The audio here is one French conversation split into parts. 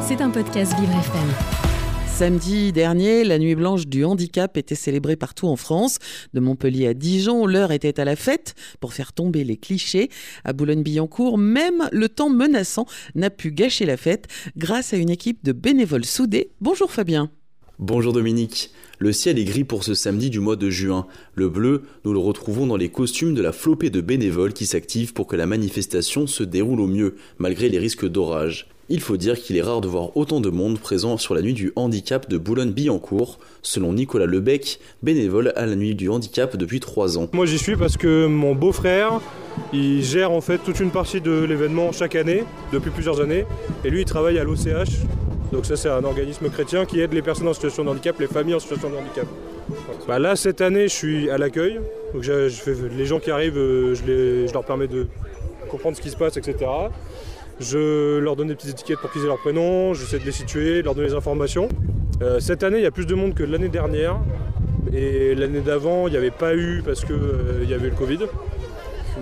C'est un podcast Vivre FM. Samedi dernier, la nuit blanche du handicap était célébrée partout en France. De Montpellier à Dijon, l'heure était à la fête pour faire tomber les clichés. À Boulogne-Billancourt, même le temps menaçant n'a pu gâcher la fête grâce à une équipe de bénévoles soudés. Bonjour Fabien. Bonjour Dominique. Le ciel est gris pour ce samedi du mois de juin. Le bleu, nous le retrouvons dans les costumes de la flopée de bénévoles qui s'activent pour que la manifestation se déroule au mieux, malgré les risques d'orage. Il faut dire qu'il est rare de voir autant de monde présent sur la nuit du handicap de Boulogne-Billancourt, selon Nicolas Lebec, bénévole à la nuit du handicap depuis trois ans. Moi j'y suis parce que mon beau-frère, il gère en fait toute une partie de l'événement chaque année, depuis plusieurs années, et lui il travaille à l'OCH, donc ça c'est un organisme chrétien qui aide les personnes en situation de handicap, les familles en situation de handicap. Bah là cette année je suis à l'accueil, donc les gens qui arrivent, euh, je, leur permets de comprendre ce qui se passe, etc. Je leur donne des petites étiquettes pour qu'ils aient leur prénom, j'essaie de les situer, de leur donner des informations. Euh, cette année il y a plus de monde que l'année dernière, et l'année d'avant il n'y avait pas eu parce qu'il euh, y avait le Covid.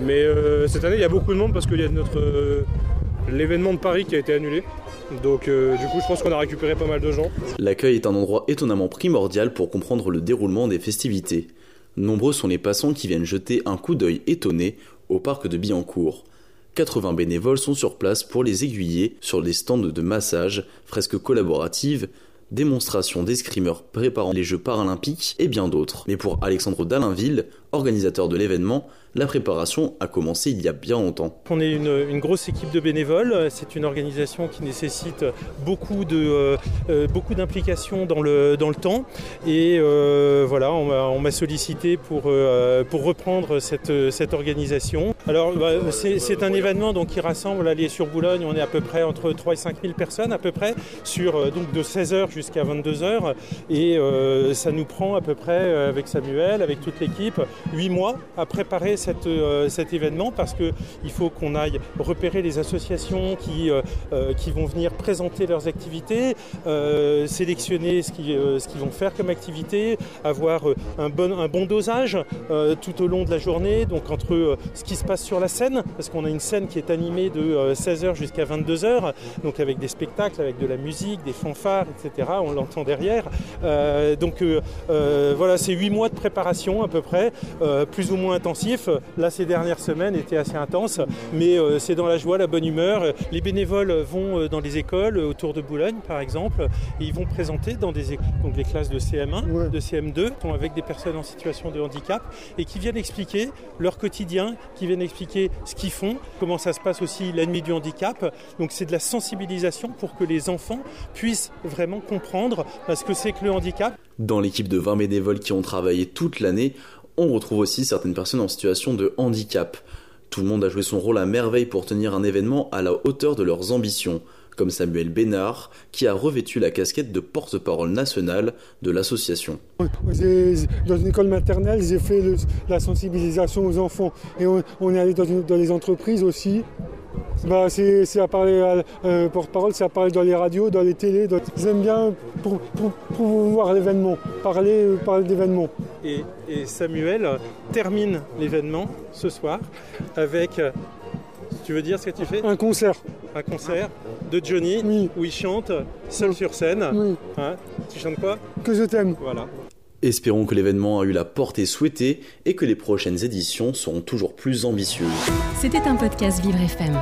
Mais cette année il y a beaucoup de monde parce qu'il y a notre l'événement de Paris qui a été annulé. Donc euh, du coup je pense qu'on a récupéré pas mal de gens. L'accueil est un endroit étonnamment primordial pour comprendre le déroulement des festivités. Nombreux sont les passants qui viennent jeter un coup d'œil étonné au parc de Billancourt. 80 bénévoles sont sur place pour les aiguiller sur les stands de massage, fresques collaboratives, démonstrations d'escrimeurs préparant les Jeux paralympiques et bien d'autres. Mais pour Alexandre Dallainville, organisateur de l'événement, la préparation a commencé il y a bien longtemps. On est une, grosse équipe de bénévoles. C'est une organisation qui nécessite beaucoup de euh, euh, d'implication dans le temps. Et euh, voilà, on m'a sollicité pour reprendre cette cette organisation. Alors bah, c'est un événement donc qui rassemble allez sur Boulogne. On est à peu près entre 3 et 5 000 personnes à peu près sur donc de 16 h jusqu'à 22 h et ça nous prend à peu près avec Samuel, avec toute l'équipe, 8 mois à préparer euh, cet événement parce qu'il faut qu'on aille repérer les associations qui, euh, euh, qui vont venir présenter leurs activités, sélectionner ce qu'ils vont faire comme activité, avoir un bon, un bon dosage tout au long de la journée, donc entre ce qui se passe sur la scène, parce qu'on a une scène qui est animée de 16h jusqu'à 22h, donc avec des spectacles, avec de la musique, des fanfares, etc. On l'entend derrière. donc voilà, c'est 8 mois de préparation à peu près, plus ou moins intensif. Là, ces dernières semaines étaient assez intenses, mais euh, c'est dans la joie, la bonne humeur. Les bénévoles vont euh, dans les écoles autour de Boulogne, par exemple, et ils vont présenter dans des donc les classes de CM1, de CM2, avec des personnes en situation de handicap et qui viennent expliquer leur quotidien, qui viennent expliquer ce qu'ils font, comment ça se passe aussi l'ennemi du handicap. Donc c'est de la sensibilisation pour que les enfants puissent vraiment comprendre ce que c'est que le handicap. Dans l'équipe de 20 bénévoles qui ont travaillé toute l'année, on retrouve aussi certaines personnes en situation de handicap. Tout le monde a joué son rôle à merveille pour tenir un événement à la hauteur de leurs ambitions, comme Samuel Bénard, qui a revêtu la casquette de porte-parole nationale de l'association. Dans une école maternelle, j'ai fait la sensibilisation aux enfants et on, est allé dans, les entreprises aussi bah, c'est à parler euh, porte-parole, c'est à parler dans les radios, dans les télés. J'aime bien pour, voir l'événement, parler, euh, parler d'événements. Et, Samuel termine l'événement ce soir avec. Tu veux dire ce que tu fais? Un concert. Un concert de Johnny où il chante seul sur scène. Oui. Hein? Tu chantes quoi? Que je t'aime. Voilà. Espérons que l'événement a eu la portée souhaitée et que les prochaines éditions seront toujours plus ambitieuses. C'était un podcast Vivre FM.